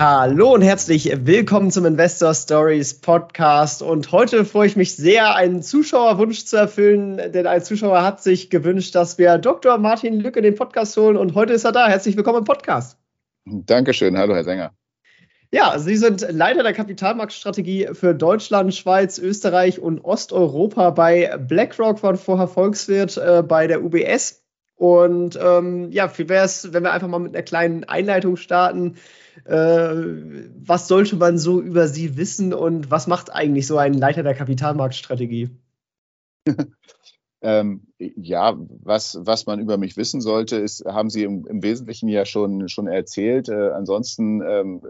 Hallo und herzlich willkommen zum Investor Stories Podcast. Und heute freue ich mich sehr, einen Zuschauerwunsch zu erfüllen, denn ein Zuschauer hat sich gewünscht, dass wir Dr. Martin Lücke den Podcast holen. Und heute ist er da. Herzlich willkommen im Podcast. Dankeschön. Hallo, Herr Sänger. Ja, Sie sind Leiter der Kapitalmarktstrategie für Deutschland, Schweiz, Österreich und Osteuropa bei BlackRock, waren vorher Volkswirt äh, bei der UBS. Und ähm, ja, wie wäre es, wenn wir einfach mal mit einer kleinen Einleitung starten? Äh, was sollte man so über sie wissen und was macht eigentlich so ein Leiter der Kapitalmarktstrategie? ähm, ja, was, was man über mich wissen sollte, ist, haben Sie im, im Wesentlichen ja schon, schon erzählt. Äh, ansonsten, ähm,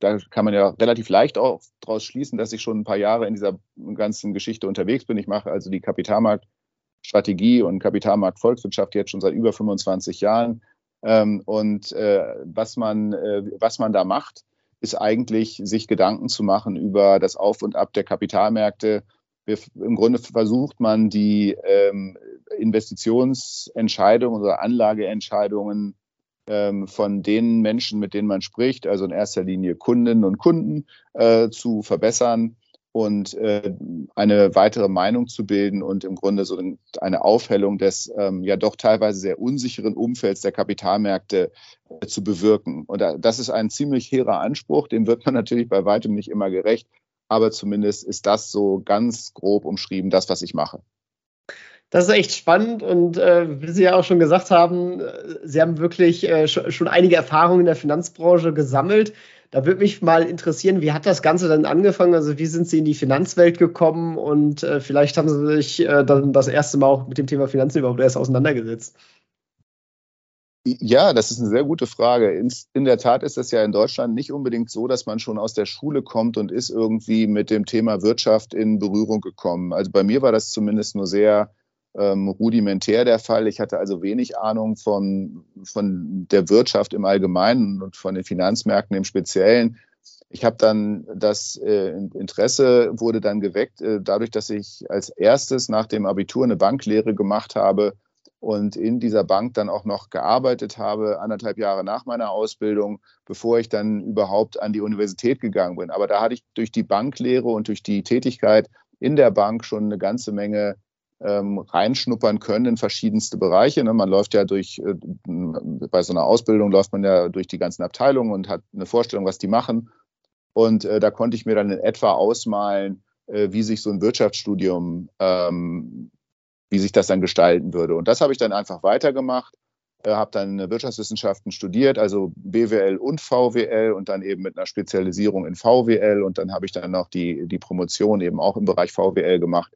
da kann man ja relativ leicht auch daraus schließen, dass ich schon ein paar Jahre in dieser ganzen Geschichte unterwegs bin. Ich mache also die Kapitalmarktstrategie und Kapitalmarktvolkswirtschaft jetzt schon seit über 25 Jahren. Ähm, und äh, was, man, äh, was man da macht, ist eigentlich, sich Gedanken zu machen über das Auf und Ab der Kapitalmärkte. Wir, Im Grunde versucht man, die ähm, Investitionsentscheidungen oder Anlageentscheidungen ähm, von den Menschen, mit denen man spricht, also in erster Linie Kundinnen und Kunden, äh, zu verbessern und äh, eine weitere Meinung zu bilden und im Grunde so eine Aufhellung des ähm, ja doch teilweise sehr unsicheren Umfelds der Kapitalmärkte äh, zu bewirken. Und äh, das ist ein ziemlich hehrer Anspruch, dem wird man natürlich bei weitem nicht immer gerecht, aber zumindest ist das so ganz grob umschrieben, das, was ich mache. Das ist echt spannend und äh, wie Sie ja auch schon gesagt haben, äh, Sie haben wirklich äh, schon einige Erfahrungen in der Finanzbranche gesammelt. Da würde mich mal interessieren, wie hat das Ganze dann angefangen? Also wie sind Sie in die Finanzwelt gekommen und äh, vielleicht haben Sie sich äh, dann das erste Mal auch mit dem Thema Finanzen überhaupt erst auseinandergesetzt? Ja, das ist eine sehr gute Frage. In, in, der Tat ist es ja in Deutschland nicht unbedingt so, dass man schon aus der Schule kommt und ist irgendwie mit dem Thema Wirtschaft in Berührung gekommen. Also bei mir war das zumindest nur sehr ähm, rudimentär der Fall. Ich hatte also wenig Ahnung von, von der Wirtschaft im Allgemeinen und von den Finanzmärkten im Speziellen. Ich habe dann das äh, Interesse wurde dann geweckt, äh, dadurch, dass ich als erstes nach dem Abitur eine Banklehre gemacht habe und in dieser Bank dann auch noch gearbeitet habe, anderthalb Jahre nach meiner Ausbildung, bevor ich dann überhaupt an die Universität gegangen bin. Aber da hatte ich durch die Banklehre und durch die Tätigkeit in der Bank schon eine ganze Menge ähm, reinschnuppern können in verschiedenste Bereiche. Ne? Man läuft ja durch, äh, bei so einer Ausbildung läuft man ja durch die ganzen Abteilungen und hat eine Vorstellung, was die machen. Und äh, da konnte ich mir dann in etwa ausmalen, äh, wie sich so ein Wirtschaftsstudium, ähm, wie sich das dann gestalten würde. Und das habe ich dann einfach weitergemacht. Äh, habe dann Wirtschaftswissenschaften studiert, also BWL und VWL und dann eben mit einer Spezialisierung in VWL und dann habe ich dann noch die, die Promotion eben auch im Bereich VWL gemacht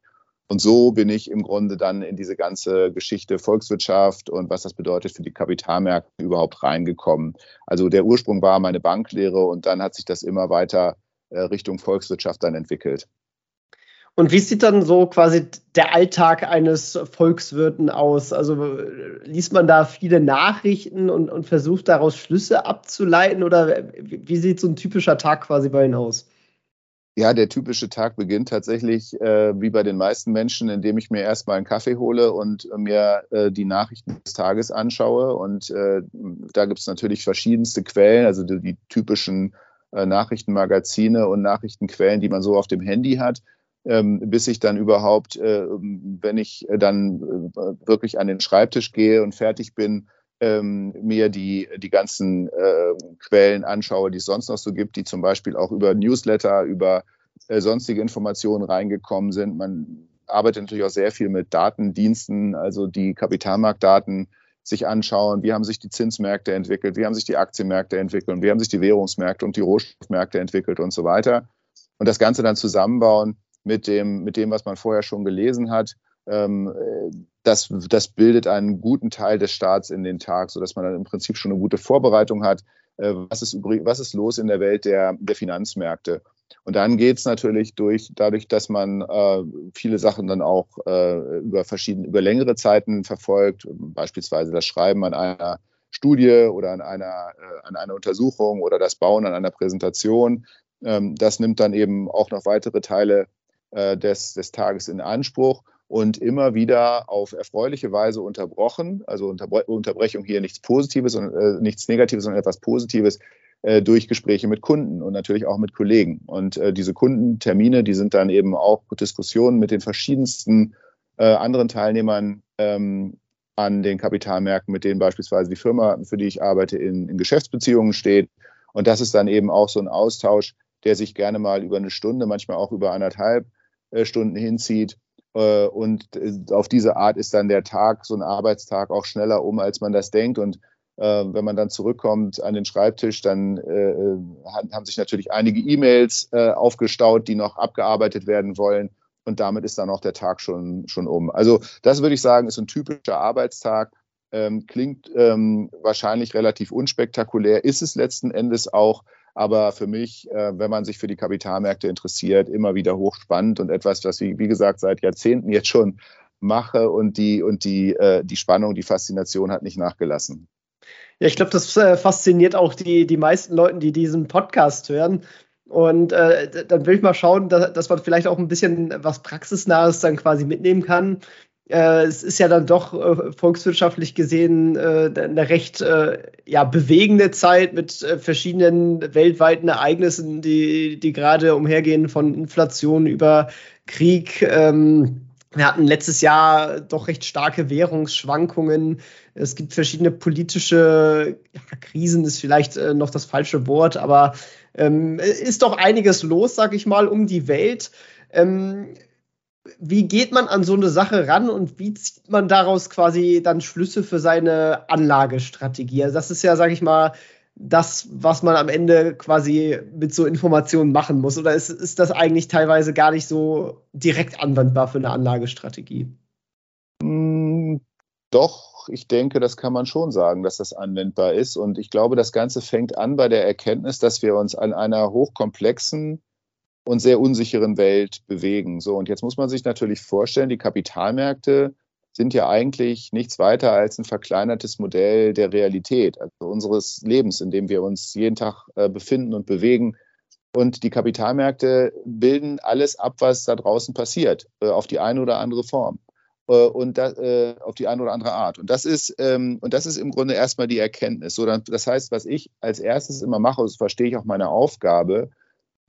und so bin ich im Grunde dann in diese ganze Geschichte Volkswirtschaft und was das bedeutet für die Kapitalmärkte überhaupt reingekommen. Also der Ursprung war meine Banklehre und dann hat sich das immer weiter äh, Richtung Volkswirtschaft dann entwickelt. Und wie sieht dann so quasi der Alltag eines Volkswirten aus? Also liest man da viele Nachrichten und, und versucht daraus Schlüsse abzuleiten oder wie sieht so ein typischer Tag quasi bei Ihnen aus? Ja, der typische Tag beginnt tatsächlich äh, wie bei den meisten Menschen, indem ich mir erstmal einen Kaffee hole und mir äh, die Nachrichten des Tages anschaue. Und äh, da gibt es natürlich verschiedenste Quellen, also die, die typischen äh, Nachrichtenmagazine und Nachrichtenquellen, die man so auf dem Handy hat. Ähm, bis ich dann überhaupt, äh, wenn ich dann äh, wirklich an den Schreibtisch gehe und fertig bin, ähm, mir die, die ganzen äh, Quellen anschaue, die es sonst noch so gibt, die zum Beispiel auch über Newsletter, über äh, sonstige Informationen reingekommen sind. Man arbeitet natürlich auch sehr viel mit Datendiensten, also die Kapitalmarktdaten sich anschauen, wie haben sich die Zinsmärkte entwickelt, wie haben sich die Aktienmärkte entwickelt, wie haben sich die Währungsmärkte und die Rohstoffmärkte entwickelt und so weiter. Und das Ganze dann zusammenbauen mit dem, mit dem was man vorher schon gelesen hat das, das bildet einen guten Teil des Staats in den Tag, sodass man dann im Prinzip schon eine gute Vorbereitung hat. Äh, was, ist übrig, was ist los in der Welt der, der Finanzmärkte? Und dann geht es natürlich durch, dadurch, dass man äh, viele Sachen dann auch äh, über verschiedene, über längere Zeiten verfolgt, beispielsweise das Schreiben an einer Studie oder an einer, äh, an einer Untersuchung oder das Bauen an einer Präsentation. Ähm, das nimmt dann eben auch noch weitere Teile äh, des, des Tages in Anspruch und immer wieder auf erfreuliche Weise unterbrochen. Also Unterbre Unterbrechung hier nichts Positives und äh, nichts Negatives, sondern etwas Positives äh, durch Gespräche mit Kunden und natürlich auch mit Kollegen. Und äh, diese Kundentermine, die sind dann eben auch Diskussionen mit den verschiedensten äh, anderen Teilnehmern ähm, an den Kapitalmärkten, mit denen beispielsweise die Firma, für die ich arbeite, in, in Geschäftsbeziehungen steht. Und das ist dann eben auch so ein Austausch, der sich gerne mal über eine Stunde, manchmal auch über anderthalb äh, Stunden hinzieht. Äh, und äh, auf diese Art ist dann der Tag, so ein Arbeitstag auch schneller um, als man das denkt. Und wenn man dann zurückkommt an den Schreibtisch, dann haben sich natürlich einige E-Mails aufgestaut, die noch abgearbeitet werden wollen. Und damit ist dann auch der Tag schon, schon um. Also das würde ich sagen, ist ein typischer Arbeitstag. Ähm, klingt ähm, wahrscheinlich relativ unspektakulär, ist es letzten Endes auch aber für mich, äh, wenn man sich für die Kapitalmärkte interessiert, immer wieder hochspannend und etwas, was ich, wie gesagt, seit Jahrzehnten jetzt schon mache und die, und die, äh, die Spannung, die Faszination hat nicht nachgelassen. Ja, ich glaube, das äh, fasziniert auch die, die meisten Leute, die diesen Podcast hören. Und äh, dann will ich mal schauen, dass, dass, man vielleicht auch ein bisschen was Praxisnahes dann quasi mitnehmen kann äh, es ist ja dann doch äh, volkswirtschaftlich gesehen äh, eine recht äh, ja, bewegende Zeit mit äh, verschiedenen weltweiten Ereignissen, die, die gerade umhergehen, von Inflation über Krieg. Ähm, wir hatten letztes Jahr doch recht starke Währungsschwankungen. Es gibt verschiedene politische ja, Krisen, ist vielleicht äh, noch das falsche Wort, aber ähm, ist doch einiges los, sag ich mal, um die Welt. Ähm, wie geht man an so eine Sache ran und wie zieht man daraus quasi dann Schlüsse für seine Anlagestrategie? Also das ist ja, sage ich mal, das, was man am Ende quasi mit so Informationen machen muss. Oder ist, ist das eigentlich teilweise gar nicht so direkt anwendbar für eine Anlagestrategie? Hm, doch, ich denke, das kann man schon sagen, dass das anwendbar ist. Und ich glaube, das Ganze fängt an bei der Erkenntnis, dass wir uns an einer hochkomplexen und sehr unsicheren Welt bewegen. So, und jetzt muss man sich natürlich vorstellen, die Kapitalmärkte sind ja eigentlich nichts weiter als ein verkleinertes Modell der Realität, also unseres Lebens, in dem wir uns jeden Tag äh, befinden und bewegen. Und die Kapitalmärkte bilden alles ab, was da draußen passiert, äh, auf die eine oder andere Form äh, und da, äh, auf die eine oder andere Art. Und das ist ähm, und das ist im Grunde erstmal die Erkenntnis. So, dann, das heißt, was ich als erstes immer mache, das verstehe ich auch meine Aufgabe,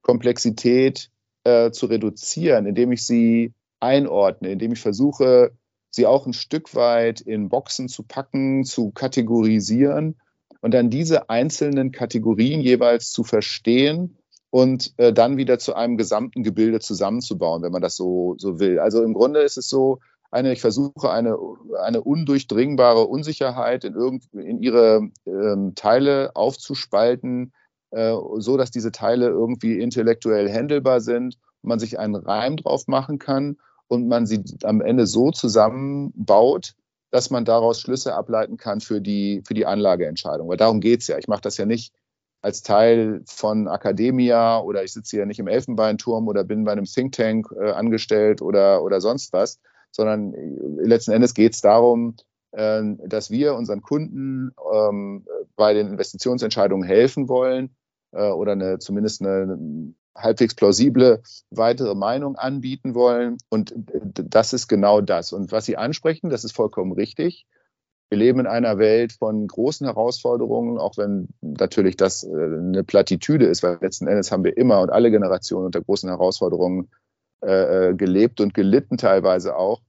Komplexität äh, zu reduzieren, indem ich sie einordne, indem ich versuche, sie auch ein Stück weit in Boxen zu packen, zu kategorisieren und dann diese einzelnen Kategorien jeweils zu verstehen und äh, dann wieder zu einem gesamten Gebilde zusammenzubauen, wenn man das so, so will. Also im Grunde ist es so, eine, ich versuche eine, eine undurchdringbare Unsicherheit in, irgend, in ihre ähm, Teile aufzuspalten, äh, so dass diese Teile irgendwie intellektuell handelbar sind, man sich einen Reim drauf machen kann und man sie am Ende so zusammenbaut, dass man daraus Schlüsse ableiten kann für die, für die Anlageentscheidung. Weil darum geht es ja. Ich mache das ja nicht als Teil von Academia oder ich sitze hier nicht im Elfenbeinturm oder bin bei einem Think Tank äh, angestellt oder, oder sonst was, sondern äh, letzten Endes geht es darum, äh, dass wir unseren Kunden ähm, bei den Investitionsentscheidungen helfen wollen, äh, oder eine, zumindest eine halbwegs plausible weitere Meinung anbieten wollen. Und das ist genau das. Und was Sie ansprechen, das ist vollkommen richtig. Wir leben in einer Welt von großen Herausforderungen, auch wenn natürlich das äh, eine Plattitüde ist, weil letzten Endes haben wir immer und alle Generationen unter großen Herausforderungen äh, äh gelebt und gelitten teilweise auch.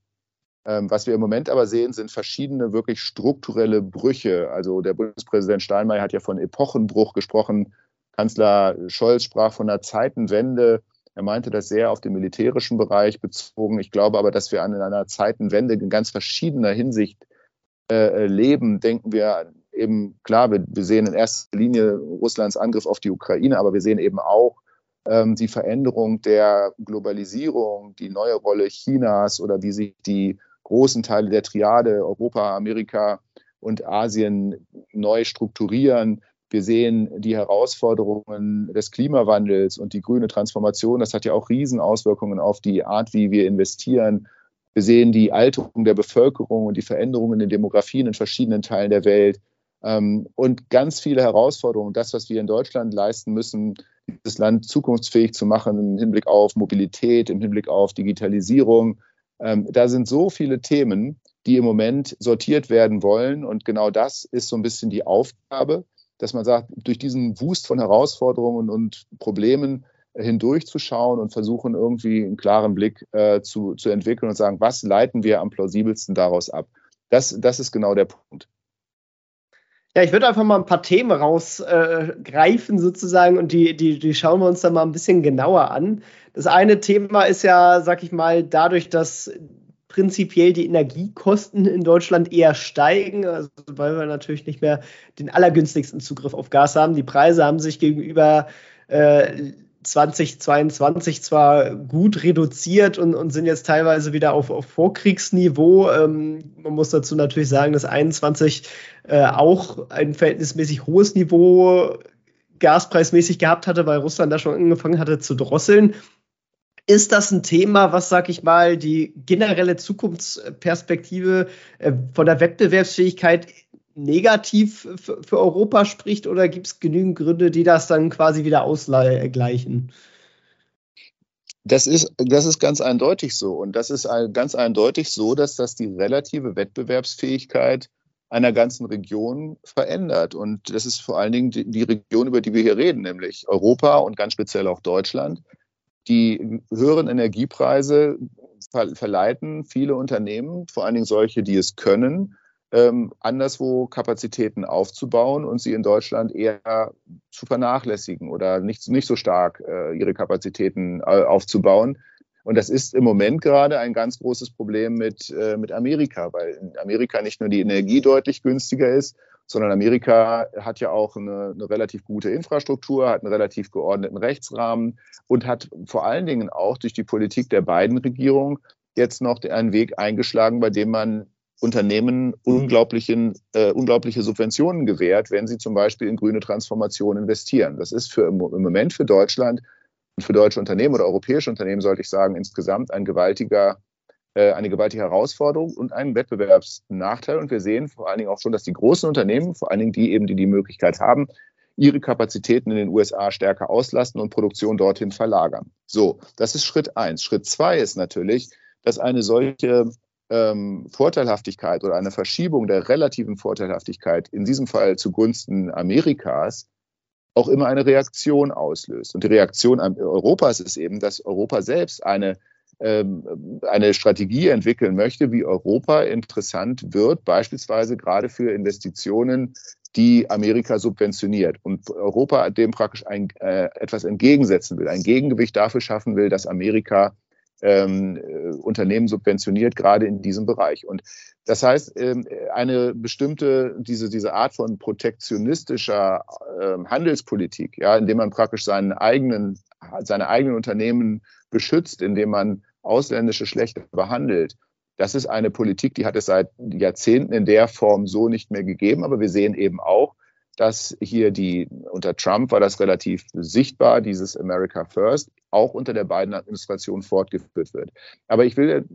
Ähm, was wir im Moment aber sehen, sind verschiedene wirklich strukturelle Brüche. Also der Bundespräsident Steinmeier hat ja von Epochenbruch gesprochen. Kanzler Scholz sprach von einer Zeitenwende. Er meinte das sehr auf den militärischen Bereich bezogen. Ich glaube aber, dass wir an einer Zeitenwende in ganz verschiedener Hinsicht äh, leben. Denken wir eben, klar, wir, wir, sehen in erster Linie Russlands Angriff auf die Ukraine, aber wir sehen eben auch ähm, die Veränderung der Globalisierung, die neue Rolle Chinas oder wie sich die großen Teile der Triade Europa, Amerika und Asien neu strukturieren. Wir sehen die Herausforderungen des Klimawandels und die grüne Transformation. Das hat ja auch Riesenauswirkungen auf die Art, wie wir investieren. Wir sehen die Alterung der Bevölkerung und die Veränderungen in den Demografien in verschiedenen Teilen der Welt. Ähm, und ganz viele Herausforderungen. Das, was wir in Deutschland leisten müssen, das Land zukunftsfähig zu machen im Hinblick auf Mobilität, im Hinblick auf Digitalisierung. Ähm, da sind so viele Themen, die im Moment sortiert werden wollen. Und genau das ist so ein bisschen die Aufgabe, dass man sagt, durch diesen Wust von Herausforderungen und Problemen hindurchzuschauen und versuchen irgendwie einen klaren Blick äh, zu, zu entwickeln und sagen, was leiten wir am plausibelsten daraus ab? Das, das ist genau der Punkt. Ja, ich würde einfach mal ein paar Themen rausgreifen äh, sozusagen und die, die, die schauen wir uns dann mal ein bisschen genauer an. Das eine Thema ist ja, sag ich mal, dadurch, dass prinzipiell die Energiekosten in Deutschland eher steigen, also weil wir natürlich nicht mehr den allergünstigsten Zugriff auf Gas haben. Die Preise haben sich gegenüber äh, 2022 zwar gut reduziert und, und sind jetzt teilweise wieder auf, auf Vorkriegsniveau. Ähm, man muss dazu natürlich sagen, dass 21 äh, auch ein verhältnismäßig hohes Niveau gaspreismäßig gehabt hatte, weil Russland da schon angefangen hatte zu drosseln. Ist das ein Thema, was, sag ich mal, die generelle Zukunftsperspektive äh, von der Wettbewerbsfähigkeit negativ für Europa spricht oder gibt es genügend Gründe, die das dann quasi wieder ausgleichen? Das ist, das ist ganz eindeutig so. Und das ist ganz eindeutig so, dass das die relative Wettbewerbsfähigkeit einer ganzen Region verändert. Und das ist vor allen Dingen die, die Region, über die wir hier reden, nämlich Europa und ganz speziell auch Deutschland. Die höheren Energiepreise verleiten viele Unternehmen, vor allen Dingen solche, die es können, ähm, anderswo Kapazitäten aufzubauen und sie in Deutschland eher zu vernachlässigen oder nicht, nicht so stark äh, ihre Kapazitäten äh, aufzubauen. Und das ist im Moment gerade ein ganz großes Problem mit, äh, mit Amerika, weil in Amerika nicht nur die Energie deutlich günstiger ist, sondern Amerika hat ja auch eine, eine relativ gute Infrastruktur, hat einen relativ geordneten Rechtsrahmen und hat vor allen Dingen auch durch die Politik der beiden Regierungen jetzt noch einen Weg eingeschlagen, bei dem man Unternehmen unglaublichen, äh, unglaubliche Subventionen gewährt, wenn sie zum Beispiel in grüne Transformation investieren. Das ist für im Moment für Deutschland und für deutsche Unternehmen oder europäische Unternehmen, sollte ich sagen, insgesamt ein gewaltiger, eine gewaltige Herausforderung und ein Wettbewerbsnachteil. Und wir sehen vor allen Dingen auch schon, dass die großen Unternehmen, vor allen Dingen die eben, die die Möglichkeit haben, ihre Kapazitäten in den USA stärker auslasten und Produktion dorthin verlagern. So, das ist Schritt eins. Schritt zwei ist natürlich, dass eine solche ähm, Vorteilhaftigkeit oder eine Verschiebung der relativen Vorteilhaftigkeit, in diesem Fall zugunsten Amerikas, auch immer eine Reaktion auslöst. Und die Reaktion Europas ist eben, dass Europa selbst eine, eine Strategie entwickeln möchte, wie Europa interessant wird, beispielsweise gerade für Investitionen, die Amerika subventioniert und Europa dem praktisch ein, äh, etwas entgegensetzen will, ein Gegengewicht dafür schaffen will, dass Amerika ähm, äh, Unternehmen subventioniert, gerade in diesem Bereich. Und das heißt, ähm, eine bestimmte, diese, diese Art von protektionistischer ähm, Handelspolitik, ja, indem man praktisch seinen eigenen, seine eigenen Unternehmen beschützt, indem man ausländische schlechter behandelt, das ist eine Politik, die hat es seit Jahrzehnten in der Form so nicht mehr gegeben. Aber wir sehen eben auch, dass hier die, unter Trump war das relativ sichtbar, dieses America First, auch unter der Biden-Administration fortgeführt wird. Aber ich will,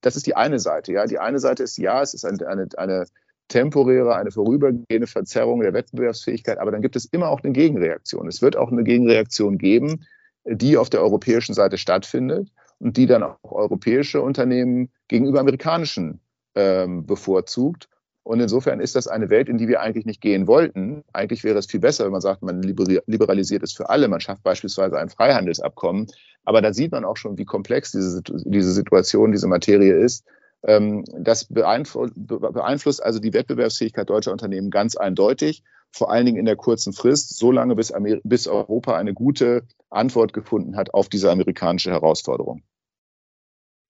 das ist die eine Seite, ja. Die eine Seite ist, ja, es ist eine, eine, eine temporäre, eine vorübergehende Verzerrung der Wettbewerbsfähigkeit, aber dann gibt es immer auch eine Gegenreaktion. Es wird auch eine Gegenreaktion geben, die auf der europäischen Seite stattfindet und die dann auch europäische Unternehmen gegenüber amerikanischen ähm, bevorzugt. Und insofern ist das eine Welt, in die wir eigentlich nicht gehen wollten. Eigentlich wäre es viel besser, wenn man sagt, man liberalisiert es für alle. Man schafft beispielsweise ein Freihandelsabkommen. Aber da sieht man auch schon, wie komplex diese, diese Situation, diese Materie ist. Ähm, das beeinflusst also die Wettbewerbsfähigkeit deutscher Unternehmen ganz eindeutig, vor allen Dingen in der kurzen Frist, so lange bis, bis Europa eine gute Antwort gefunden hat auf diese amerikanische Herausforderung.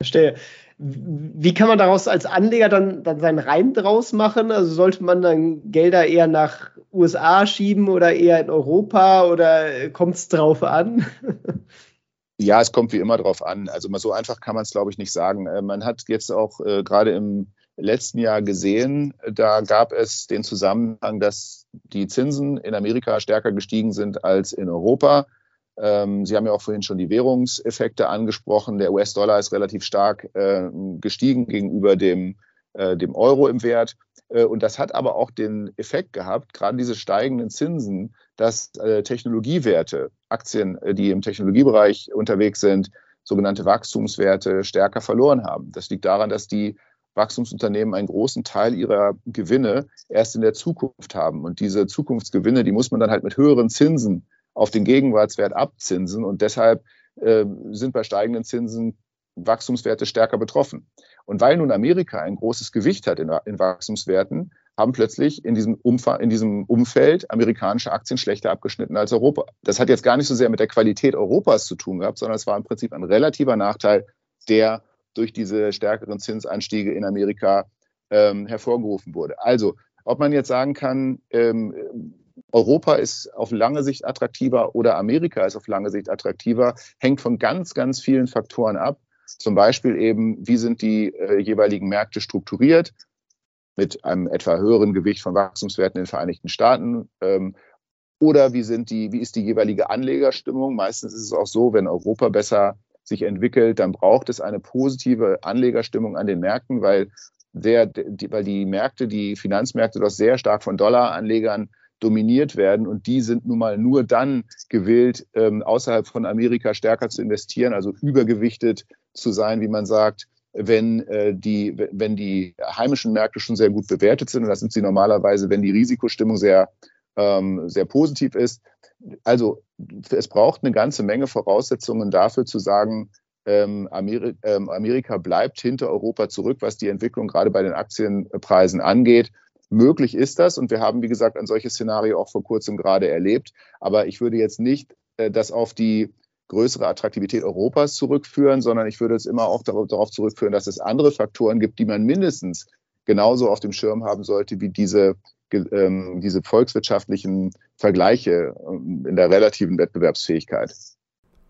Verstehe. Wie kann man daraus als Anleger dann, dann seinen Reim draus machen? Also sollte man dann Gelder eher nach USA schieben oder eher in Europa oder kommt es drauf an? Ja, es kommt wie immer drauf an. Also mal so einfach kann man es, glaube ich, nicht sagen. Äh, man hat jetzt auch äh, gerade im letzten Jahr gesehen, da gab es den Zusammenhang, dass die Zinsen in Amerika stärker gestiegen sind als in Europa. Ähm, Sie haben ja auch vorhin schon die Währungseffekte angesprochen. Der US-Dollar ist relativ stark äh, gestiegen gegenüber dem, äh, dem Euro im Wert. Äh, und das hat aber auch den Effekt gehabt, gerade diese steigenden Zinsen, dass äh, Technologiewerte, Aktien, äh, die im Technologiebereich unterwegs sind, sogenannte Wachstumswerte stärker verloren haben. Das liegt daran, dass die Wachstumsunternehmen einen großen Teil ihrer Gewinne erst in der Zukunft haben. Und diese Zukunftsgewinne, die muss man dann halt mit höheren Zinsen auf den Gegenwartswert abzinsen. Und deshalb äh, sind bei steigenden Zinsen Wachstumswerte stärker betroffen. Und weil nun Amerika ein großes Gewicht hat in, in Wachstumswerten, haben plötzlich in diesem, Umfang, in diesem Umfeld amerikanische Aktien schlechter abgeschnitten als Europa. Das hat jetzt gar nicht so sehr mit der Qualität Europas zu tun gehabt, sondern es war im Prinzip ein relativer Nachteil, der durch diese stärkeren Zinsanstiege in Amerika ähm, hervorgerufen wurde. Also, ob man jetzt sagen kann, ähm, Europa ist auf lange Sicht attraktiver oder Amerika ist auf lange Sicht attraktiver, hängt von ganz, ganz vielen Faktoren ab. Zum Beispiel eben, wie sind die äh, jeweiligen Märkte strukturiert mit einem etwa höheren Gewicht von Wachstumswerten in den Vereinigten Staaten. Ähm, oder wie, sind die, wie ist die jeweilige Anlegerstimmung? Meistens ist es auch so, wenn Europa besser sich entwickelt, dann braucht es eine positive Anlegerstimmung an den Märkten, weil, der, die, weil die Märkte, die Finanzmärkte doch sehr stark von Dollaranlegern dominiert werden und die sind nun mal nur dann gewillt, ähm, außerhalb von Amerika stärker zu investieren, also übergewichtet zu sein, wie man sagt, wenn, äh, die, wenn die heimischen Märkte schon sehr gut bewertet sind und das sind sie normalerweise, wenn die Risikostimmung sehr, ähm, sehr positiv ist. Also es braucht eine ganze Menge Voraussetzungen dafür zu sagen, ähm, ähm, Amerika bleibt hinter Europa zurück, was die Entwicklung gerade bei den Aktienpreisen angeht. Möglich ist das und wir haben, wie gesagt, ein solches Szenario auch vor kurzem gerade erlebt. Aber ich würde jetzt nicht äh, das auf die größere Attraktivität Europas zurückführen, sondern ich würde es immer auch darauf zurückführen, dass es andere Faktoren gibt, die man mindestens genauso auf dem Schirm haben sollte wie diese, ähm, diese volkswirtschaftlichen Vergleiche ähm, in der relativen Wettbewerbsfähigkeit.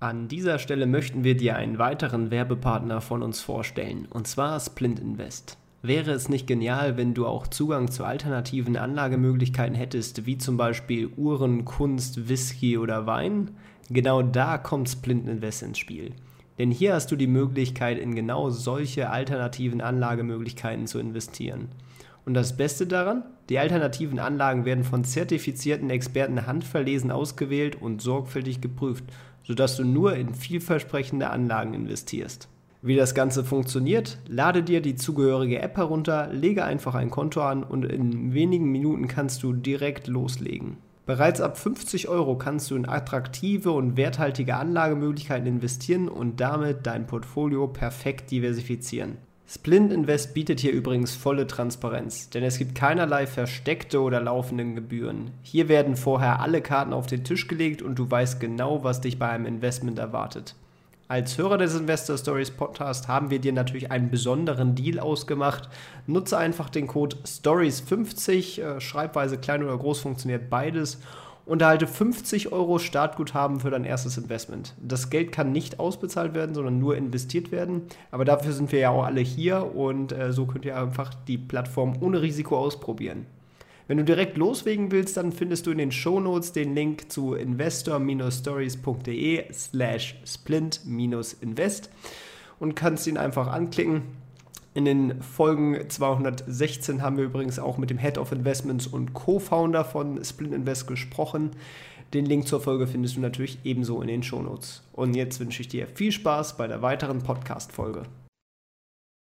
An dieser Stelle möchten wir dir einen weiteren Werbepartner von uns vorstellen, und zwar Splint Invest. Wäre es nicht genial, wenn du auch Zugang zu alternativen Anlagemöglichkeiten hättest, wie zum Beispiel Uhren, Kunst, Whisky oder Wein? Genau da kommt Splint Invest ins Spiel. Denn hier hast du die Möglichkeit, in genau solche alternativen Anlagemöglichkeiten zu investieren. Und das Beste daran, die alternativen Anlagen werden von zertifizierten Experten handverlesen ausgewählt und sorgfältig geprüft, sodass du nur in vielversprechende Anlagen investierst. Wie das Ganze funktioniert, lade dir die zugehörige App herunter, lege einfach ein Konto an und in wenigen Minuten kannst du direkt loslegen. Bereits ab 50 Euro kannst du in attraktive und werthaltige Anlagemöglichkeiten investieren und damit dein Portfolio perfekt diversifizieren. Splint Invest bietet hier übrigens volle Transparenz, denn es gibt keinerlei versteckte oder laufenden Gebühren. Hier werden vorher alle Karten auf den Tisch gelegt und du weißt genau, was dich bei einem Investment erwartet. Als Hörer des Investor Stories Podcast haben wir dir natürlich einen besonderen Deal ausgemacht. Nutze einfach den Code STORIES50, äh, Schreibweise klein oder groß funktioniert beides und erhalte 50 Euro Startguthaben für dein erstes Investment. Das Geld kann nicht ausbezahlt werden, sondern nur investiert werden. Aber dafür sind wir ja auch alle hier und äh, so könnt ihr einfach die Plattform ohne Risiko ausprobieren. Wenn du direkt loslegen willst, dann findest du in den Shownotes den Link zu investor-stories.de slash splint-invest und kannst ihn einfach anklicken. In den Folgen 216 haben wir übrigens auch mit dem Head of Investments und Co-Founder von Splint Invest gesprochen. Den Link zur Folge findest du natürlich ebenso in den Shownotes. Und jetzt wünsche ich dir viel Spaß bei der weiteren Podcast-Folge.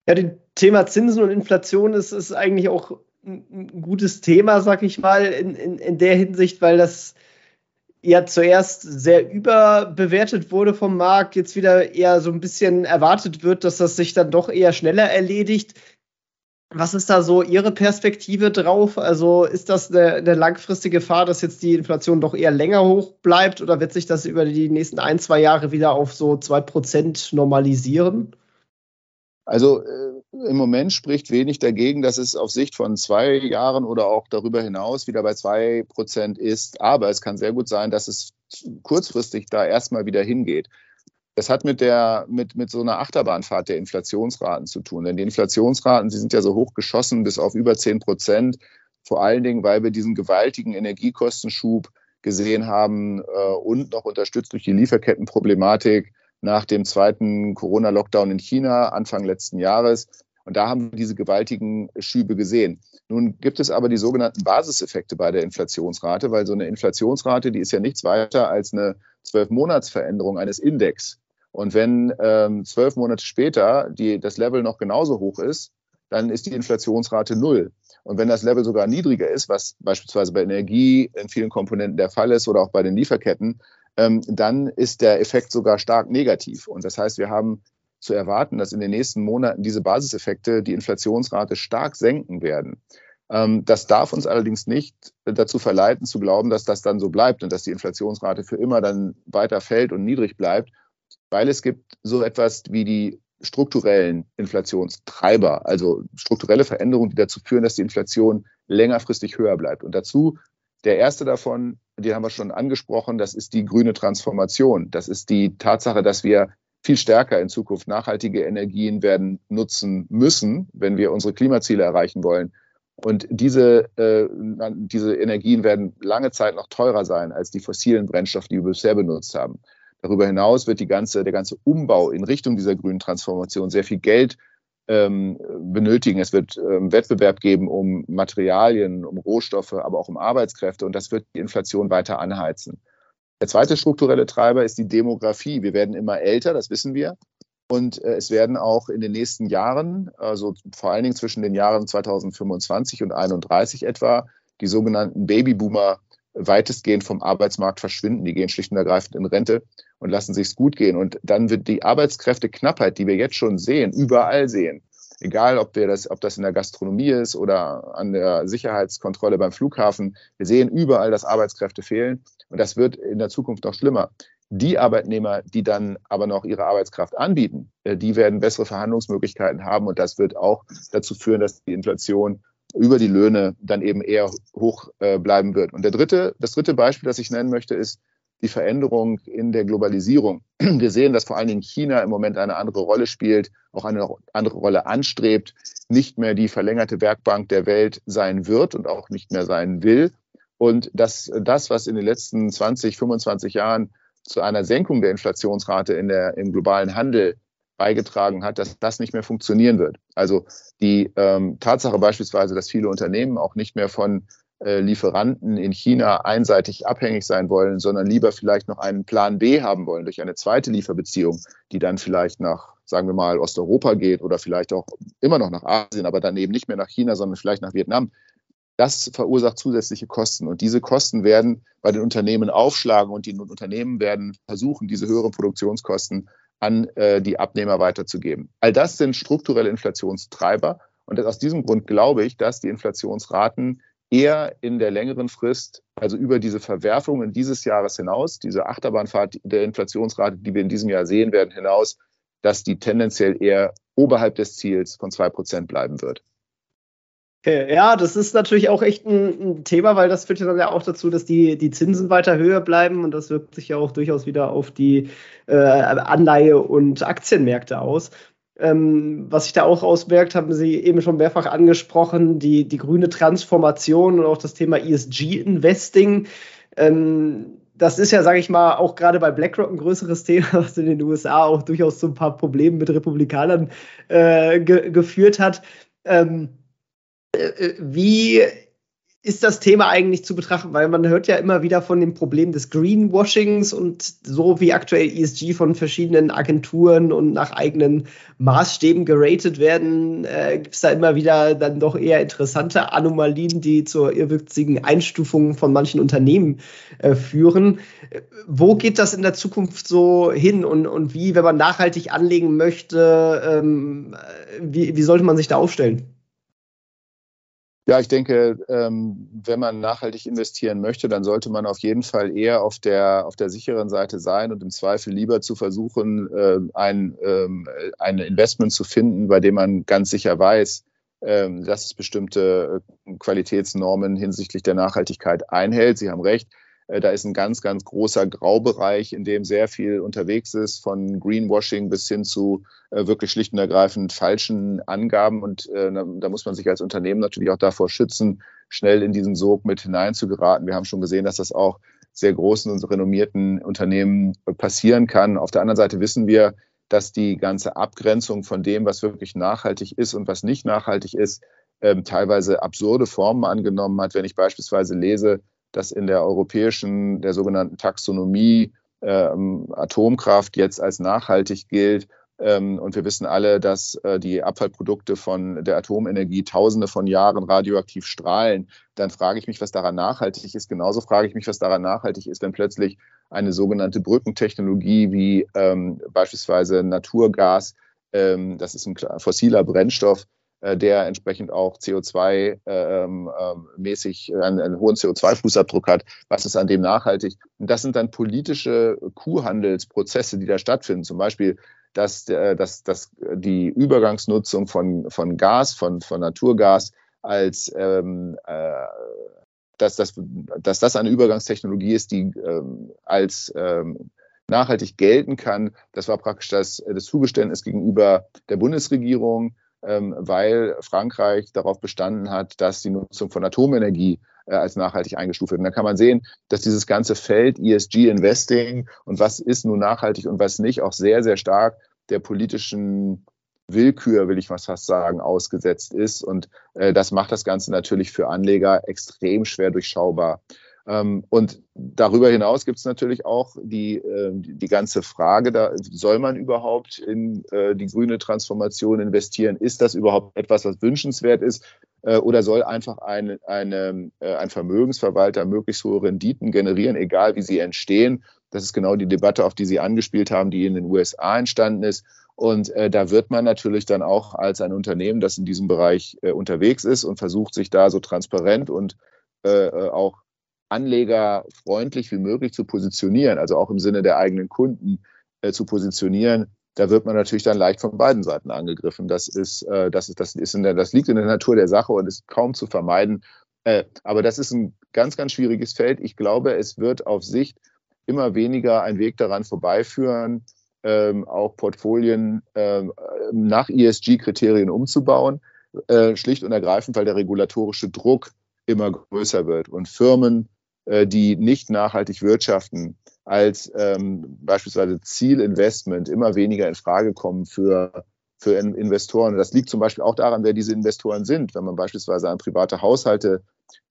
Ja, das Thema Zinsen und Inflation ist, ist eigentlich auch ein gutes Thema, sag ich mal, in, in, in der Hinsicht, weil das ja zuerst sehr überbewertet wurde vom Markt, jetzt wieder eher so ein bisschen erwartet wird, dass das sich dann doch eher schneller erledigt. Was ist da so Ihre Perspektive drauf? Also ist das eine, eine, langfristige Gefahr, dass jetzt die Inflation doch eher länger hoch bleibt oder wird sich das über die nächsten ein, zwei Jahre wieder auf so zwei Prozent normalisieren? Also äh, im Moment spricht wenig dagegen, dass es auf Sicht von zwei Jahren oder auch darüber hinaus wieder bei zwei Prozent ist. Aber es kann sehr gut sein, dass es kurzfristig da erstmal wieder hingeht. Das hat mit der, mit, mit so einer Achterbahnfahrt der Inflationsraten zu tun. Denn die Inflationsraten, die sind ja so hoch geschossen bis auf über zehn Prozent Vor allen Dingen, weil wir diesen gewaltigen Energiekostenschub gesehen haben äh, und noch unterstützt durch die Lieferkettenproblematik nach dem zweiten Corona-Lockdown in China Anfang letzten Jahres. Und da haben wir diese gewaltigen Schübe gesehen. Nun gibt es aber die sogenannten Basiseffekte bei der Inflationsrate, weil so eine Inflationsrate, die ist ja nichts weiter als eine Zwölf-Monats-Veränderung eines Index. Und wenn ähm, zwölf Monate später die, das Level noch genauso hoch ist, dann ist die Inflationsrate null. Und wenn das Level sogar niedriger ist, was beispielsweise bei Energie in vielen Komponenten der Fall ist oder auch bei den Lieferketten, ähm, dann ist der Effekt sogar stark negativ. Und das heißt, wir haben zu erwarten, dass in den nächsten Monaten diese Basiseffekte die Inflationsrate stark senken werden. Ähm, das darf uns allerdings nicht dazu verleiten, zu glauben, dass das dann so bleibt und dass die Inflationsrate für immer dann weiter fällt und niedrig bleibt, weil es gibt so etwas wie die strukturellen Inflationstreiber, also strukturelle Veränderungen, die dazu führen, dass die Inflation längerfristig höher bleibt. Und dazu der erste davon, den haben wir schon angesprochen, das ist die grüne Transformation. Das ist die Tatsache, dass wir viel stärker in Zukunft nachhaltige Energien werden nutzen müssen, wenn wir unsere Klimaziele erreichen wollen. Und diese, äh, diese Energien werden lange Zeit noch teurer sein als die fossilen Brennstoffe, die wir bisher benutzt haben. Darüber hinaus wird die ganze, der ganze Umbau in Richtung dieser grünen Transformation sehr viel Geld benötigen. Es wird ähm, Wettbewerb geben um Materialien, um Rohstoffe, aber auch um Arbeitskräfte und das wird die Inflation weiter anheizen. Der zweite strukturelle Treiber ist die Demografie. Wir werden immer älter, das wissen wir. Und äh, es werden auch in den nächsten Jahren, also vor allen Dingen zwischen den Jahren 2025 und 2031 etwa, die sogenannten Babyboomer weitestgehend vom Arbeitsmarkt verschwinden. Die gehen schlicht und ergreifend in Rente und lassen sich's gut gehen. Und dann wird die Arbeitskräfteknappheit, die wir jetzt schon sehen, überall sehen, egal ob wir das, ob das in der Gastronomie ist oder an der Sicherheitskontrolle beim Flughafen, wir sehen überall, dass Arbeitskräfte fehlen. Und das wird in der Zukunft noch schlimmer. Die Arbeitnehmer, die dann aber noch ihre Arbeitskraft anbieten, äh, die werden bessere Verhandlungsmöglichkeiten haben. Und das wird auch dazu führen, dass die Inflation über die Löhne dann eben eher hoch äh, bleiben wird. Und der dritte, das dritte Beispiel, das ich nennen möchte, ist die Veränderung in der Globalisierung. Wir sehen, dass vor allen Dingen China im Moment eine andere Rolle spielt, auch eine andere Rolle anstrebt, nicht mehr die verlängerte Werkbank der Welt sein wird und auch nicht mehr sein will. Und dass das, was in den letzten 20, 25 Jahren zu einer Senkung der Inflationsrate in der, im globalen Handel beigetragen hat, dass das nicht mehr funktionieren wird. Also die ähm, Tatsache beispielsweise, dass viele Unternehmen auch nicht mehr von Lieferanten in China einseitig abhängig sein wollen, sondern lieber vielleicht noch einen Plan B haben wollen durch eine zweite Lieferbeziehung, die dann vielleicht nach, sagen wir mal, Osteuropa geht oder vielleicht auch immer noch nach Asien, aber dann eben nicht mehr nach China, sondern vielleicht nach Vietnam. Das verursacht zusätzliche Kosten. Und diese Kosten werden bei den Unternehmen aufschlagen und die Unternehmen werden versuchen, diese höheren Produktionskosten an äh, die Abnehmer weiterzugeben. All das sind strukturelle Inflationstreiber. Und aus diesem Grund glaube ich, dass die Inflationsraten eher in der längeren Frist, also über diese Verwerfungen dieses Jahres hinaus, diese Achterbahnfahrt der Inflationsrate, die wir in diesem Jahr sehen werden, hinaus, dass die tendenziell eher oberhalb des Ziels von zwei Prozent bleiben wird. Okay, ja, das ist natürlich auch echt ein, ein, Thema, weil das führt ja dann ja auch dazu, dass die, die Zinsen weiter höher bleiben und das wirkt sich ja auch durchaus wieder auf die äh, Anleihe- und Aktienmärkte aus. Ähm, was sich da auch auswirkt, haben Sie eben schon mehrfach angesprochen, die, die grüne Transformation und auch das Thema ESG-Investing. Ähm, das ist ja, sage ich mal, auch gerade bei BlackRock ein größeres Thema, was in den USA auch durchaus zu ein paar Problemen mit Republikanern äh, ge geführt hat. Ähm, äh, äh, wie ist das Thema eigentlich zu betrachten? Weil man hört ja immer wieder von dem Problem des Greenwashings und so wie aktuell ESG von verschiedenen Agenturen und nach eigenen Maßstäben geratet werden, äh, gibt es da immer wieder dann doch eher interessante Anomalien, die zur irrwitzigen Einstufung von manchen Unternehmen äh, führen. Wo geht das in der Zukunft so hin und, und wie, wenn man nachhaltig anlegen möchte, ähm, wie, wie sollte man sich da aufstellen? Ja, ich denke, ähm, wenn man nachhaltig investieren möchte, dann sollte man auf jeden Fall eher auf der, auf der sicheren Seite sein und im Zweifel lieber zu versuchen, äh, ein, ähm, ein Investment zu finden, bei dem man ganz sicher weiß, ähm, dass es bestimmte äh, Qualitätsnormen hinsichtlich der Nachhaltigkeit einhält. Sie haben recht. Äh, da ist ein ganz, ganz großer Graubereich, in dem sehr viel unterwegs ist, von Greenwashing bis hin zu äh, wirklich schlicht und ergreifend falschen Angaben. Und äh, da muss man sich als Unternehmen natürlich auch davor schützen, schnell in diesen Sog mit hineinzugeraten. Wir haben schon gesehen, dass das auch sehr großen und renommierten Unternehmen passieren kann. Auf der anderen Seite wissen wir, dass die ganze Abgrenzung von dem, was wirklich nachhaltig ist und was nicht nachhaltig ist, ähm, teilweise absurde Formen angenommen hat. Wenn ich beispielsweise lese, dass in der europäischen, der sogenannten Taxonomie ähm, Atomkraft jetzt als nachhaltig gilt. Ähm, und wir wissen alle, dass äh, die Abfallprodukte von der Atomenergie tausende von Jahren radioaktiv strahlen. Dann frage ich mich, was daran nachhaltig ist. Genauso frage ich mich, was daran nachhaltig ist, wenn plötzlich eine sogenannte Brückentechnologie wie ähm, beispielsweise Naturgas, ähm, das ist ein fossiler Brennstoff, der entsprechend auch CO2-mäßig ähm, ähm, einen, einen, hohen CO2-Fußabdruck hat. Was ist an dem nachhaltig? Und das sind dann politische Kuhhandelsprozesse, die da stattfinden. Zum Beispiel, dass, dass, dass die Übergangsnutzung von, von Gas, von, von Naturgas als ähm, äh, dass, dass, dass das eine Übergangstechnologie ist, die ähm, als ähm, nachhaltig gelten kann. Das war praktisch das, das Zugeständnis gegenüber der Bundesregierung weil Frankreich darauf bestanden hat, dass die Nutzung von Atomenergie äh, als nachhaltig eingestuft wird. Und da kann man sehen, dass dieses ganze Feld ESG Investing und was ist nun nachhaltig und was nicht auch sehr, sehr stark der politischen Willkür, will ich fast sagen, ausgesetzt ist. Und äh, das macht das Ganze natürlich für Anleger extrem schwer durchschaubar. Ähm, und darüber hinaus gibt es natürlich auch die, äh, die ganze Frage, da soll man überhaupt in äh, die grüne Transformation investieren? Ist das überhaupt etwas, was wünschenswert ist? Äh, oder soll einfach ein, eine, ein Vermögensverwalter möglichst hohe Renditen generieren, egal wie sie entstehen? Das ist genau die Debatte, auf die Sie angespielt haben, die in den USA entstanden ist. Und äh, da wird man natürlich dann auch als ein Unternehmen, das in diesem Bereich äh, unterwegs ist und versucht, sich da so transparent und äh, auch anlegerfreundlich wie möglich zu positionieren, also auch im Sinne der eigenen Kunden äh, zu positionieren, da wird man natürlich dann leicht von beiden Seiten angegriffen. Das ist, äh, das ist, das ist in der, das liegt in der Natur der Sache und ist kaum zu vermeiden. Äh, aber das ist ein ganz, ganz schwieriges Feld. Ich glaube, es wird auf Sicht immer weniger ein Weg daran vorbeiführen, ähm, auch Portfolien ähm, nach ESG-Kriterien umzubauen. Äh, schlicht und ergreifend, weil der regulatorische Druck immer größer wird und Firmen die nicht nachhaltig wirtschaften, als ähm, beispielsweise Zielinvestment immer weniger in Frage kommen für, für Investoren. Das liegt zum Beispiel auch daran, wer diese Investoren sind. Wenn man beispielsweise an private Haushalte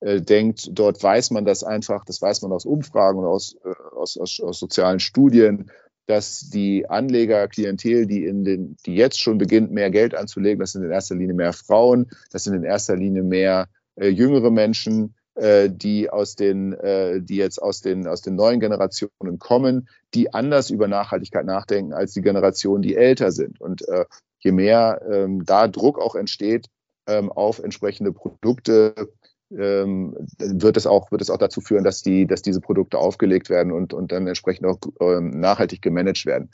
äh, denkt, dort weiß man das einfach, das weiß man aus Umfragen und aus, äh, aus, aus, aus sozialen Studien, dass die Anlegerklientel, die in den, die jetzt schon beginnt, mehr Geld anzulegen, das sind in erster Linie mehr Frauen, das sind in erster Linie mehr äh, jüngere Menschen, äh, die aus den, äh, die jetzt aus den, aus den neuen Generationen kommen, die anders über Nachhaltigkeit nachdenken als die Generationen, die älter sind. Und äh, je mehr ähm, da Druck auch entsteht ähm, auf entsprechende Produkte, ähm, wird es auch, wird es auch dazu führen, dass die, dass diese Produkte aufgelegt werden und, und dann entsprechend auch ähm, nachhaltig gemanagt werden.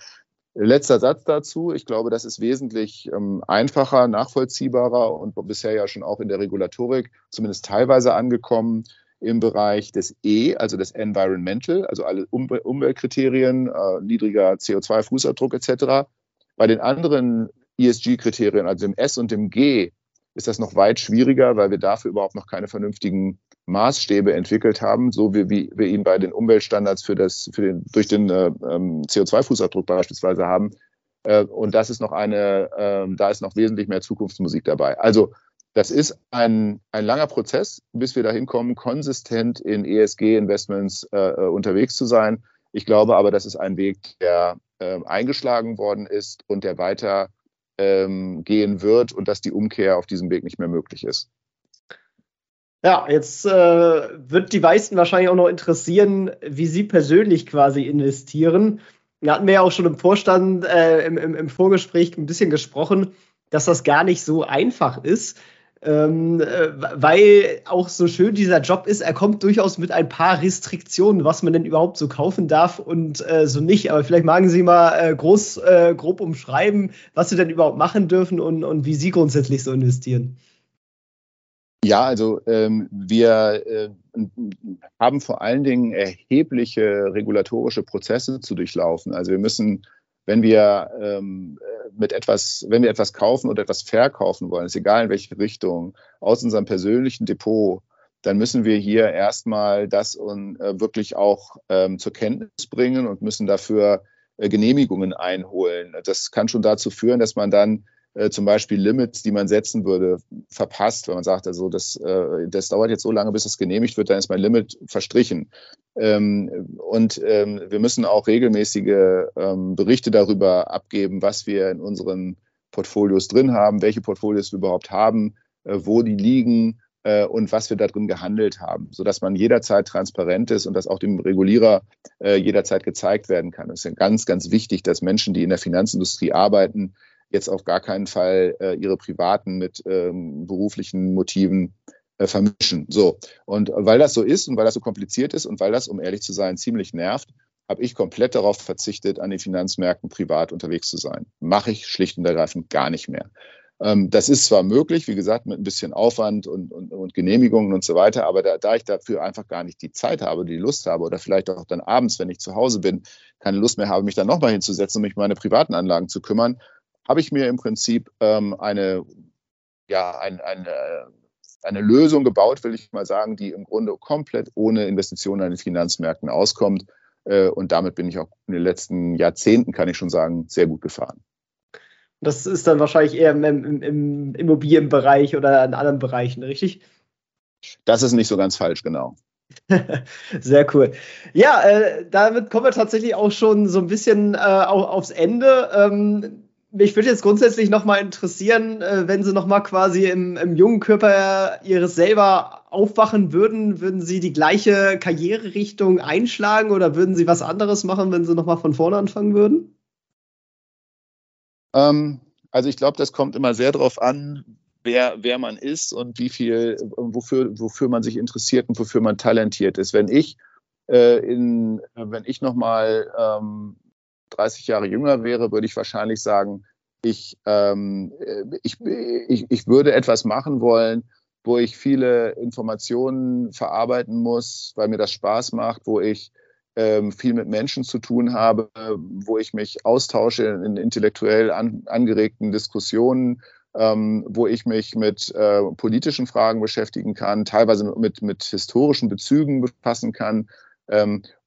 Letzter Satz dazu. Ich glaube, das ist wesentlich ähm, einfacher, nachvollziehbarer und bisher ja schon auch in der Regulatorik zumindest teilweise angekommen im Bereich des E, also des Environmental, also alle um Umweltkriterien, äh, niedriger CO2-Fußabdruck etc. Bei den anderen ESG-Kriterien, also dem S und dem G, ist das noch weit schwieriger, weil wir dafür überhaupt noch keine vernünftigen Maßstäbe entwickelt haben, so wie, wie wir ihn bei den Umweltstandards für das, für den, durch den äh, ähm, CO2-Fußabdruck beispielsweise haben. Äh, und das ist noch eine, äh, da ist noch wesentlich mehr Zukunftsmusik dabei. Also das ist ein, ein langer Prozess, bis wir dahin kommen, konsistent in ESG-Investments äh, äh, unterwegs zu sein. Ich glaube aber, das ist ein Weg, der äh, eingeschlagen worden ist und der weiter ähm, gehen wird und dass die Umkehr auf diesem Weg nicht mehr möglich ist. Ja, jetzt äh, wird die meisten wahrscheinlich auch noch interessieren, wie Sie persönlich quasi investieren. Wir hatten ja auch schon im Vorstand, äh, im, im, im, Vorgespräch ein bisschen gesprochen, dass das gar nicht so einfach ist, ähm, äh, weil auch so schön dieser Job ist, er kommt durchaus mit ein paar Restriktionen, was man denn überhaupt so kaufen darf und äh, so nicht. Aber vielleicht magen Sie mal äh, groß, äh, grob umschreiben, was Sie denn überhaupt machen dürfen und, und wie Sie grundsätzlich so investieren. Ja, also ähm, wir äh, haben vor allen Dingen erhebliche regulatorische Prozesse zu durchlaufen. Also wir müssen, wenn wir ähm, mit etwas, wenn wir etwas kaufen oder etwas verkaufen wollen, ist egal in welche Richtung, aus unserem persönlichen Depot, dann müssen wir hier erstmal das und, äh, wirklich auch ähm, zur Kenntnis bringen und müssen dafür äh, Genehmigungen einholen. Das kann schon dazu führen, dass man dann äh, zum Beispiel Limits, die man setzen würde, verpasst, wenn man sagt, also das, äh, das dauert jetzt so lange, bis es genehmigt wird, dann ist mein Limit verstrichen. Ähm, und ähm, wir müssen auch regelmäßige ähm, Berichte darüber abgeben, was wir in unseren Portfolios drin haben, welche Portfolios wir überhaupt haben, äh, wo die liegen äh, und was wir da drin gehandelt haben, sodass man jederzeit transparent ist und das auch dem Regulierer äh, jederzeit gezeigt werden kann. Es ist ja ganz, ganz wichtig, dass Menschen, die in der Finanzindustrie arbeiten, jetzt auf gar keinen Fall äh, ihre privaten mit ähm, beruflichen Motiven äh, vermischen. So. Und weil das so ist und weil das so kompliziert ist und weil das, um ehrlich zu sein, ziemlich nervt, habe ich komplett darauf verzichtet, an den Finanzmärkten privat unterwegs zu sein. Mache ich schlicht und ergreifend gar nicht mehr. Ähm, das ist zwar möglich, wie gesagt, mit ein bisschen Aufwand und, und, und Genehmigungen und so weiter, aber da, da, ich dafür einfach gar nicht die Zeit habe, die Lust habe oder vielleicht auch dann abends, wenn ich zu Hause bin, keine Lust mehr habe, mich dann nochmal hinzusetzen und mich um meine privaten Anlagen zu kümmern, habe ich mir im Prinzip ähm, eine, ja, ein, eine, eine Lösung gebaut, will ich mal sagen, die im Grunde komplett ohne Investitionen an den Finanzmärkten auskommt. Äh, und damit bin ich auch in den letzten Jahrzehnten, kann ich schon sagen, sehr gut gefahren. Das ist dann wahrscheinlich eher im, im, im Immobilienbereich oder in anderen Bereichen, richtig? Das ist nicht so ganz falsch, genau. Sehr cool. Ja, äh, damit kommen wir tatsächlich auch schon so ein bisschen äh, aufs Ende. Ähm, mich würde jetzt grundsätzlich nochmal interessieren, äh, wenn Sie nochmal quasi im, im, jungen Körper Ihres selber aufwachen würden, würden Sie die gleiche Karriererichtung einschlagen oder würden Sie was anderes machen, wenn Sie nochmal von vorne anfangen würden? Ähm, also ich glaube, das kommt immer sehr darauf an, wer, wer man ist und wie viel, wofür, wofür man sich interessiert und wofür man talentiert ist. Wenn ich äh, in, wenn ich nochmal ähm, 30 Jahre jünger wäre, würde ich wahrscheinlich sagen, ich, ähm, ich, ich, ich würde etwas machen wollen, wo ich viele Informationen verarbeiten muss, weil mir das Spaß macht, wo ich ähm, viel mit Menschen zu tun habe, wo ich mich austausche in intellektuell an, angeregten Diskussionen, ähm, wo ich mich mit äh, politischen Fragen beschäftigen kann, teilweise mit, mit historischen Bezügen befassen kann,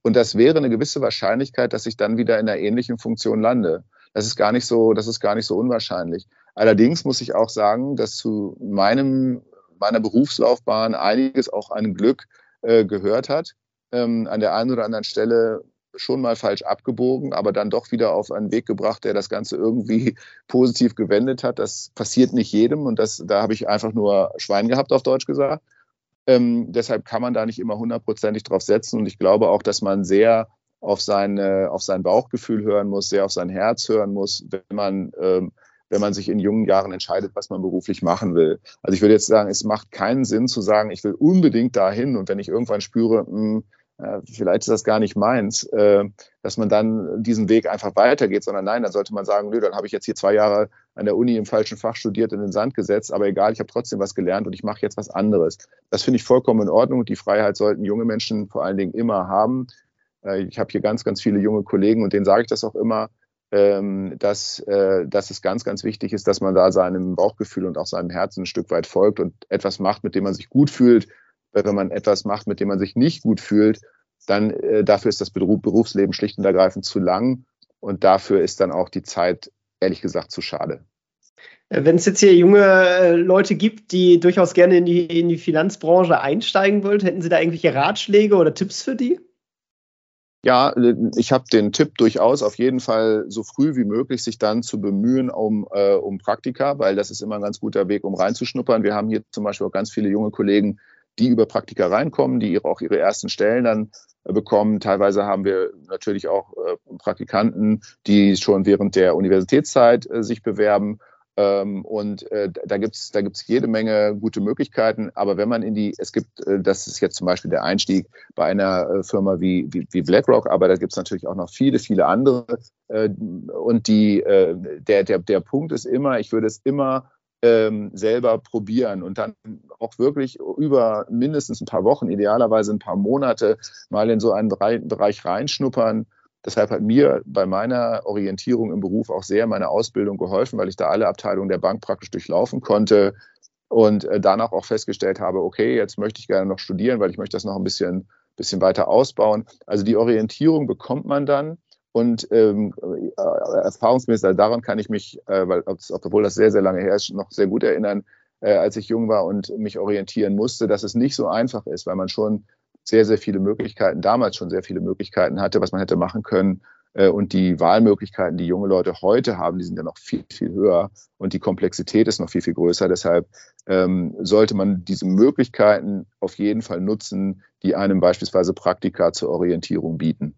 und das wäre eine gewisse Wahrscheinlichkeit, dass ich dann wieder in einer ähnlichen Funktion lande. Das ist gar nicht so, das ist gar nicht so unwahrscheinlich. Allerdings muss ich auch sagen, dass zu meinem, meiner Berufslaufbahn einiges auch an Glück äh, gehört hat. Ähm, an der einen oder anderen Stelle schon mal falsch abgebogen, aber dann doch wieder auf einen Weg gebracht, der das Ganze irgendwie positiv gewendet hat. Das passiert nicht jedem und das, da habe ich einfach nur Schwein gehabt, auf Deutsch gesagt. Ähm, deshalb kann man da nicht immer hundertprozentig drauf setzen. Und ich glaube auch, dass man sehr auf, seine, auf sein Bauchgefühl hören muss, sehr auf sein Herz hören muss, wenn man, ähm, wenn man sich in jungen Jahren entscheidet, was man beruflich machen will. Also ich würde jetzt sagen, es macht keinen Sinn zu sagen, ich will unbedingt dahin. Und wenn ich irgendwann spüre, mh, hm, äh, vielleicht ist das gar nicht meins, äh, dass man dann diesen Weg einfach weitergeht, sondern nein, dann sollte man sagen, nö, dann habe ich jetzt hier zwei Jahre an der Uni im falschen Fach studiert, in den Sand gesetzt, aber egal, ich habe trotzdem was gelernt und ich mache jetzt was anderes. Das finde ich vollkommen in Ordnung und die Freiheit sollten junge Menschen vor allen Dingen immer haben. Äh, ich habe hier ganz, ganz viele junge Kollegen und denen sage ich das auch immer, ähm, dass, dass es ganz, ganz wichtig ist, dass man da seinem Bauchgefühl und auch seinem Herzen ein Stück weit folgt und etwas macht, mit dem man sich gut fühlt wenn man etwas macht, mit dem man sich nicht gut fühlt, dann äh, dafür ist das Berufsleben schlicht und ergreifend zu lang und dafür ist dann auch die Zeit ehrlich gesagt zu schade. Äh, wenn es jetzt hier junge äh, Leute gibt, die durchaus gerne in die, in die Finanzbranche einsteigen wollen, hätten Sie da irgendwelche Ratschläge oder Tipps für die? Ja, äh, ich habe den Tipp durchaus auf jeden Fall so früh wie möglich sich dann zu bemühen um, äh, um Praktika, weil das ist immer ein ganz guter Weg, um reinzuschnuppern. Wir haben hier zum Beispiel auch ganz viele junge Kollegen, die über Praktika reinkommen, die auch ihre ersten Stellen dann äh, bekommen. Teilweise haben wir natürlich auch äh, Praktikanten, die schon während der Universitätszeit äh, sich bewerben. Ähm, und da gibt's da gibt's jede Menge gute Möglichkeiten. Aber wenn man in die, es gibt, das ist jetzt zum Beispiel der Einstieg bei einer Firma wie, wie, wie BlackRock, aber da gibt's natürlich auch noch viele, viele andere. Und die, der, der, der Punkt ist immer, ich würde es immer ähm, selber probieren und dann auch wirklich über mindestens ein paar Wochen, idealerweise ein paar Monate mal in so einen Bereich reinschnuppern. Deshalb hat mir bei meiner Orientierung im Beruf auch sehr meine Ausbildung geholfen, weil ich da alle Abteilungen der Bank praktisch durchlaufen konnte und äh, danach auch festgestellt habe, okay, jetzt möchte ich gerne noch studieren, weil ich möchte das noch ein bisschen, bisschen weiter ausbauen. Also die Orientierung bekommt man dann und ähm, äh, erfahrungsmäßig, also daran kann ich mich, äh, weil, obwohl das sehr, sehr lange her ist, noch sehr gut erinnern, äh, als ich jung war und mich orientieren musste, dass es nicht so einfach ist, weil man schon sehr, sehr viele Möglichkeiten, damals schon sehr viele Möglichkeiten hatte, was man hätte machen können. Äh, und die Wahlmöglichkeiten, die junge Leute heute haben, die sind ja noch viel, viel höher und die Komplexität ist noch viel, viel größer. Deshalb ähm, sollte man diese Möglichkeiten auf jeden Fall nutzen, die einem beispielsweise Praktika zur Orientierung bieten.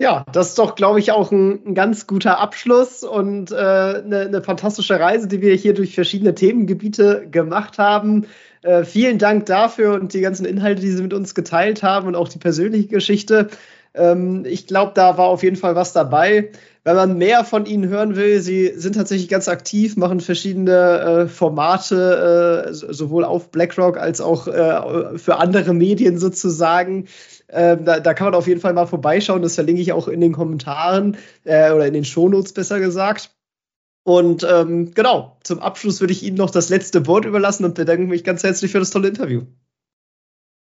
Ja, das ist doch, glaube ich, auch ein, ein, ganz guter Abschluss und äh, eine, eine, fantastische Reise, die wir hier durch verschiedene Themengebiete gemacht haben. Äh, vielen Dank dafür und die ganzen Inhalte, die Sie mit uns geteilt haben und auch die persönliche Geschichte. Ähm, ich glaube, da war auf jeden Fall was dabei. Wenn man mehr von Ihnen hören will, Sie sind tatsächlich ganz aktiv, machen verschiedene äh, Formate, äh, sowohl auf BlackRock als auch äh, für andere Medien sozusagen. Ähm, da, da, kann man auf jeden Fall mal vorbeischauen. Das verlinke ich auch in den Kommentaren äh, oder in den Shownotes besser gesagt. Und ähm, genau, zum Abschluss würde ich Ihnen noch das letzte Wort überlassen und bedanke mich ganz herzlich für das tolle Interview.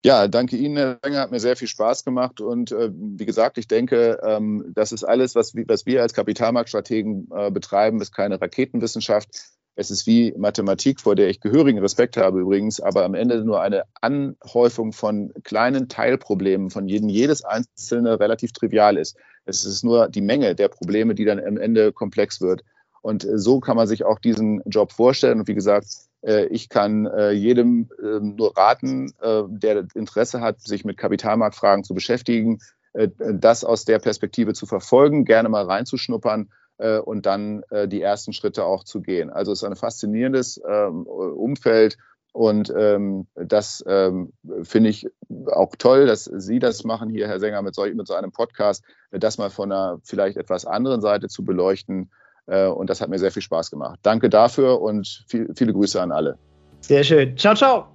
Ja, danke Ihnen, Herr Wenger, hat mir sehr viel Spaß gemacht. Und äh, wie gesagt, ich denke, ähm, das ist alles, was, was wir als Kapitalmarktstrategen äh, betreiben, ist keine Raketenwissenschaft. Es ist wie Mathematik, vor der ich gehörigen Respekt habe übrigens, aber am Ende nur eine Anhäufung von kleinen Teilproblemen, von denen jedes einzelne relativ trivial ist. Es ist nur die Menge der Probleme, die dann am Ende komplex wird. Und äh, so kann man sich auch diesen Job vorstellen. Und wie gesagt, äh, ich kann äh, jedem ähm, nur raten, der Interesse hat, sich mit Kapitalmarktfragen zu beschäftigen, das aus der Perspektive zu verfolgen, gerne mal reinzuschnuppern äh, und dann äh, die ersten Schritte auch zu gehen. Also es ist ein faszinierendes ähm, Umfeld und ähm, das ähm, finde ich auch toll, dass Sie das machen hier, Herr Sänger, mit, solch, mit so einem Podcast, das mal von einer vielleicht etwas anderen Seite zu beleuchten. Äh, und das hat mir sehr viel Spaß gemacht. Danke dafür und viel, viele Grüße an alle. Sehr schön. Ciao, ciao.